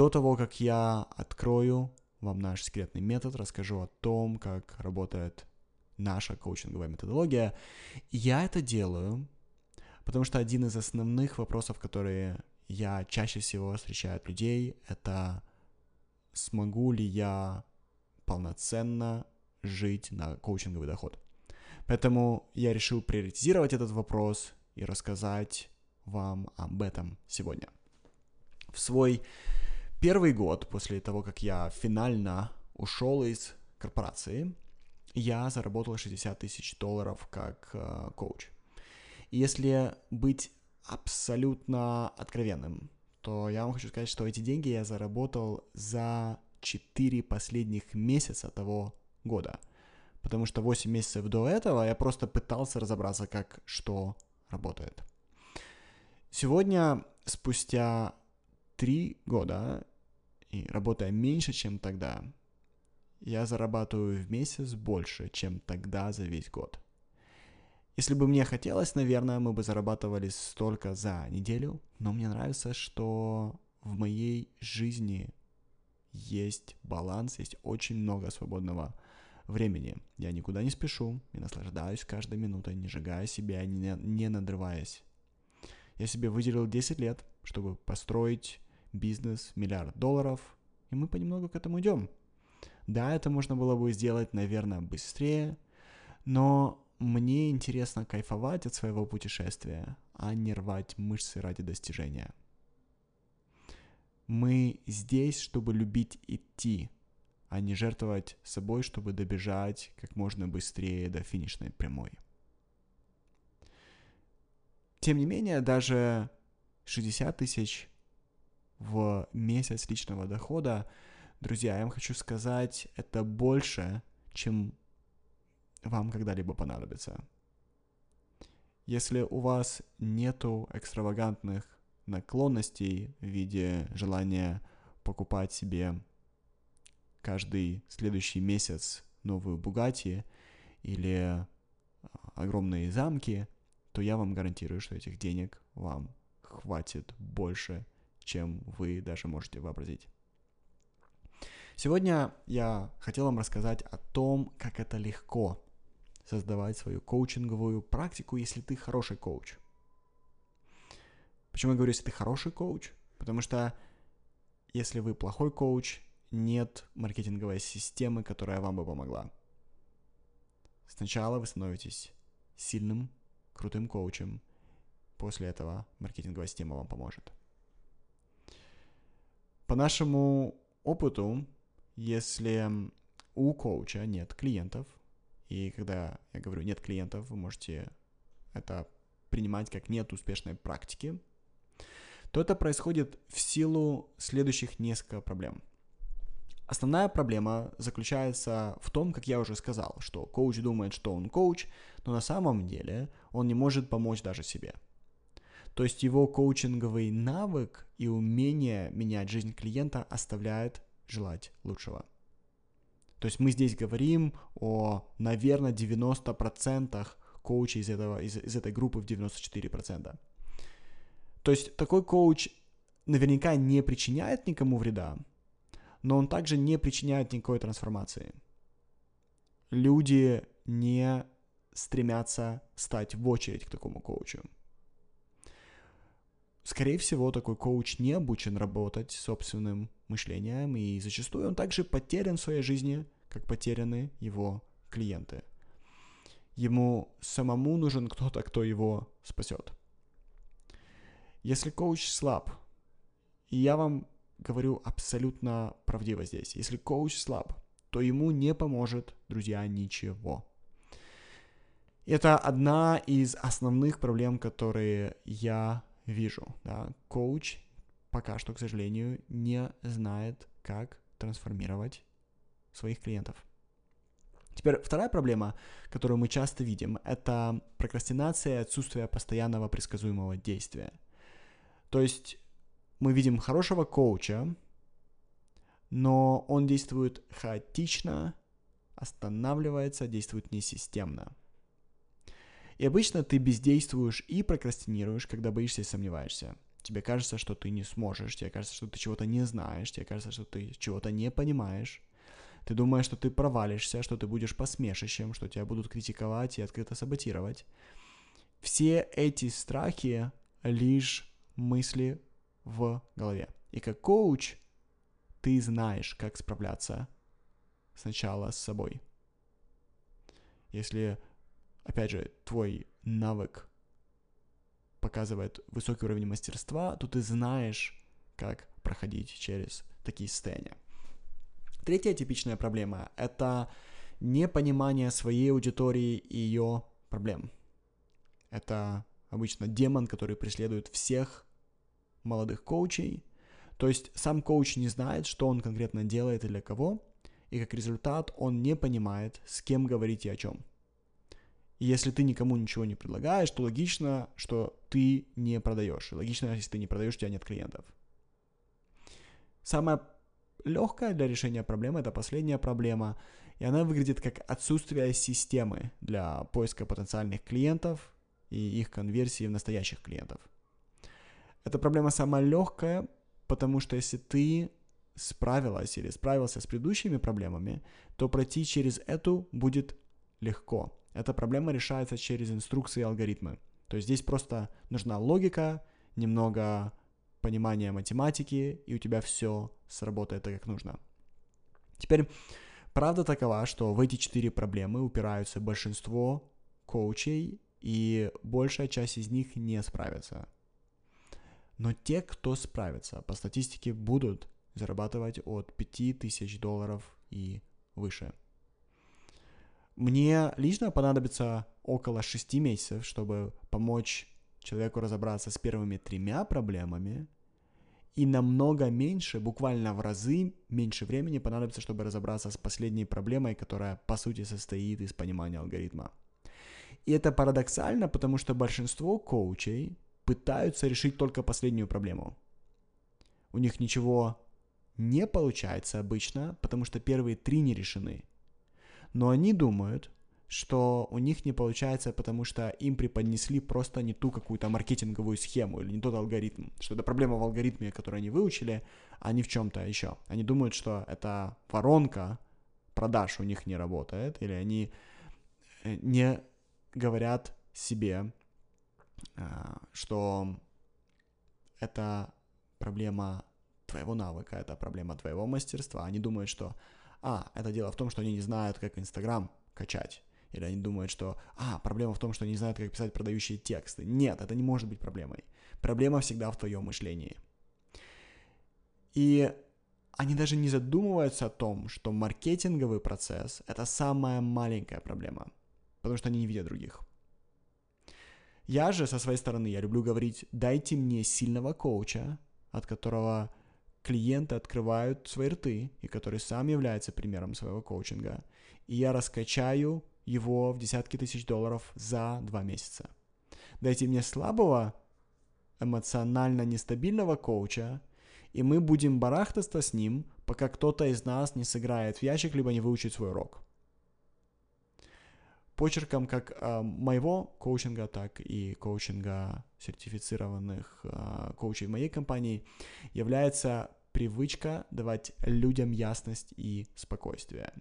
до того, как я открою вам наш секретный метод, расскажу о том, как работает наша коучинговая методология, я это делаю, потому что один из основных вопросов, которые я чаще всего встречаю от людей, это смогу ли я полноценно жить на коучинговый доход. Поэтому я решил приоритизировать этот вопрос и рассказать вам об этом сегодня. В свой первый год после того, как я финально ушел из корпорации, я заработал 60 тысяч долларов как э, коуч. И если быть абсолютно откровенным, то я вам хочу сказать, что эти деньги я заработал за 4 последних месяца того года. Потому что 8 месяцев до этого я просто пытался разобраться, как что работает. Сегодня, спустя 3 года, и работая меньше, чем тогда, я зарабатываю в месяц больше, чем тогда за весь год. Если бы мне хотелось, наверное, мы бы зарабатывали столько за неделю, но мне нравится, что в моей жизни есть баланс, есть очень много свободного времени. Я никуда не спешу и наслаждаюсь каждой минутой, не сжигая себя, не, не надрываясь. Я себе выделил 10 лет, чтобы построить бизнес миллиард долларов, и мы понемногу к этому идем. Да, это можно было бы сделать, наверное, быстрее, но мне интересно кайфовать от своего путешествия, а не рвать мышцы ради достижения. Мы здесь, чтобы любить идти, а не жертвовать собой, чтобы добежать как можно быстрее до финишной прямой. Тем не менее, даже 60 тысяч в месяц личного дохода Друзья, я вам хочу сказать, это больше, чем вам когда-либо понадобится. Если у вас нету экстравагантных наклонностей в виде желания покупать себе каждый следующий месяц новую Бугати или а, огромные замки, то я вам гарантирую, что этих денег вам хватит больше, чем вы даже можете вообразить. Сегодня я хотел вам рассказать о том, как это легко создавать свою коучинговую практику, если ты хороший коуч. Почему я говорю, если ты хороший коуч? Потому что если вы плохой коуч, нет маркетинговой системы, которая вам бы помогла. Сначала вы становитесь сильным, крутым коучем. После этого маркетинговая система вам поможет. По нашему опыту если у коуча нет клиентов, и когда я говорю нет клиентов, вы можете это принимать как нет успешной практики, то это происходит в силу следующих нескольких проблем. Основная проблема заключается в том, как я уже сказал, что коуч думает, что он коуч, но на самом деле он не может помочь даже себе. То есть его коучинговый навык и умение менять жизнь клиента оставляет желать лучшего. То есть мы здесь говорим о, наверное, 90% коучей из, этого, из, из этой группы в 94%. То есть такой коуч наверняка не причиняет никому вреда, но он также не причиняет никакой трансформации. Люди не стремятся стать в очередь к такому коучу. Скорее всего, такой коуч не обучен работать собственным мышлением, и зачастую он также потерян в своей жизни, как потеряны его клиенты. Ему самому нужен кто-то, кто его спасет. Если коуч слаб, и я вам говорю абсолютно правдиво здесь, если коуч слаб, то ему не поможет, друзья, ничего. Это одна из основных проблем, которые я вижу. Да? Коуч пока что, к сожалению, не знает, как трансформировать своих клиентов. Теперь вторая проблема, которую мы часто видим, это прокрастинация и отсутствие постоянного предсказуемого действия. То есть мы видим хорошего коуча, но он действует хаотично, останавливается, действует несистемно. И обычно ты бездействуешь и прокрастинируешь, когда боишься и сомневаешься. Тебе кажется, что ты не сможешь, тебе кажется, что ты чего-то не знаешь, тебе кажется, что ты чего-то не понимаешь. Ты думаешь, что ты провалишься, что ты будешь посмешищем, что тебя будут критиковать и открыто саботировать. Все эти страхи лишь мысли в голове. И как коуч ты знаешь, как справляться сначала с собой. Если, опять же, твой навык показывает высокий уровень мастерства, то ты знаешь, как проходить через такие состояния. Третья типичная проблема – это непонимание своей аудитории и ее проблем. Это обычно демон, который преследует всех молодых коучей. То есть сам коуч не знает, что он конкретно делает и для кого, и как результат он не понимает, с кем говорить и о чем. И если ты никому ничего не предлагаешь, то логично, что ты не продаешь. Логично, если ты не продаешь, у тебя нет клиентов. Самая легкая для решения проблемы это последняя проблема, и она выглядит как отсутствие системы для поиска потенциальных клиентов и их конверсии в настоящих клиентов. Эта проблема самая легкая, потому что если ты справилась или справился с предыдущими проблемами, то пройти через эту будет легко. Эта проблема решается через инструкции и алгоритмы. То есть здесь просто нужна логика, немного понимания математики, и у тебя все сработает так, как нужно. Теперь, правда такова, что в эти четыре проблемы упираются большинство коучей, и большая часть из них не справится. Но те, кто справится, по статистике будут зарабатывать от 5000 долларов и выше. Мне лично понадобится около 6 месяцев, чтобы помочь человеку разобраться с первыми тремя проблемами, и намного меньше, буквально в разы меньше времени понадобится, чтобы разобраться с последней проблемой, которая по сути состоит из понимания алгоритма. И это парадоксально, потому что большинство коучей пытаются решить только последнюю проблему. У них ничего не получается обычно, потому что первые три не решены. Но они думают, что у них не получается, потому что им преподнесли просто не ту какую-то маркетинговую схему или не тот алгоритм, что это проблема в алгоритме, который они выучили, а не в чем-то еще. Они думают, что это воронка продаж у них не работает, или они э, не говорят себе, э, что это проблема твоего навыка, это проблема твоего мастерства. Они думают, что, а, это дело в том, что они не знают, как Инстаграм качать. Или они думают, что, а, проблема в том, что они не знают, как писать продающие тексты. Нет, это не может быть проблемой. Проблема всегда в твоем мышлении. И они даже не задумываются о том, что маркетинговый процесс – это самая маленькая проблема, потому что они не видят других. Я же, со своей стороны, я люблю говорить, дайте мне сильного коуча, от которого клиенты открывают свои рты, и который сам является примером своего коучинга, и я раскачаю его в десятки тысяч долларов за два месяца. Дайте мне слабого, эмоционально нестабильного коуча, и мы будем барахтаться с ним, пока кто-то из нас не сыграет в ящик, либо не выучит свой урок. Почерком как э, моего коучинга, так и коучинга сертифицированных э, коучей моей компании является привычка давать людям ясность и спокойствие.